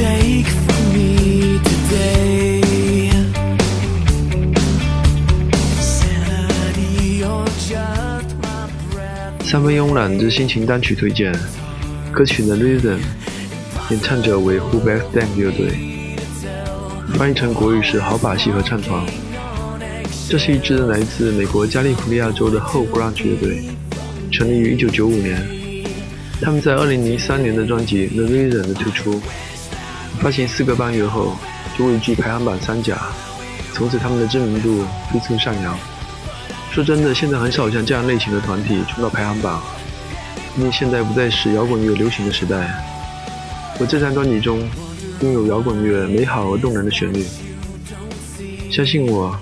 take from me today。三分慵懒之心情单曲推荐，歌曲《The Reason》，演唱者为 Who Back Then 乐队，翻译成国语是好把戏和唱床。这是一支来自美国加利福尼亚州的后 grunge 乐队，成立于1995年。他们在2003年的专辑《The Reason》的推出。发行四个半月后就位居排行榜三甲，从此他们的知名度飞速上扬。说真的，现在很少像这样类型的团体冲到排行榜，因为现在不再是摇滚乐流行的时代。我这张专辑中拥有摇滚乐美好而动人的旋律，相信我，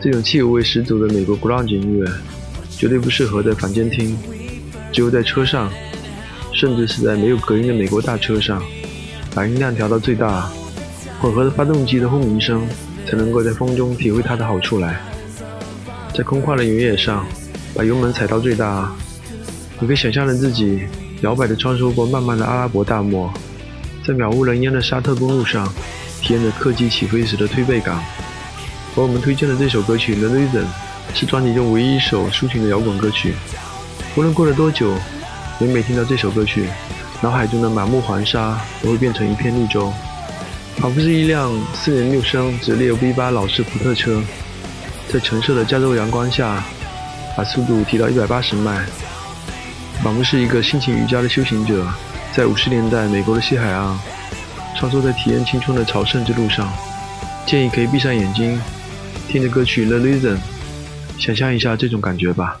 这种气味十足的美国 grunge 音乐绝对不适合在房间听，只有在车上，甚至是在没有隔音的美国大车上，把音量调到最大，混合着发动机的轰鸣声，才能够在风中体会它的好处来。在空旷的原野上，把油门踩到最大，你可以想象着自己摇摆地穿梭过漫漫的阿拉伯大漠，在渺无人烟的沙特公路上，体验着客机起飞时的推背感。而我们推荐的这首歌曲《The Reason》是专辑中唯一一首抒情的摇滚歌曲。无论过了多久，每每听到这首歌曲，脑海中的满目黄沙都会变成一片绿洲，仿佛是一辆四点六升直列 V8 老式福特车。在橙色的加州阳光下，把速度提到一百八十迈，仿佛是一个心情瑜伽的修行者，在五十年代美国的西海岸，穿梭在体验青春的朝圣之路上。建议可以闭上眼睛，听着歌曲《The Reason》，想象一下这种感觉吧。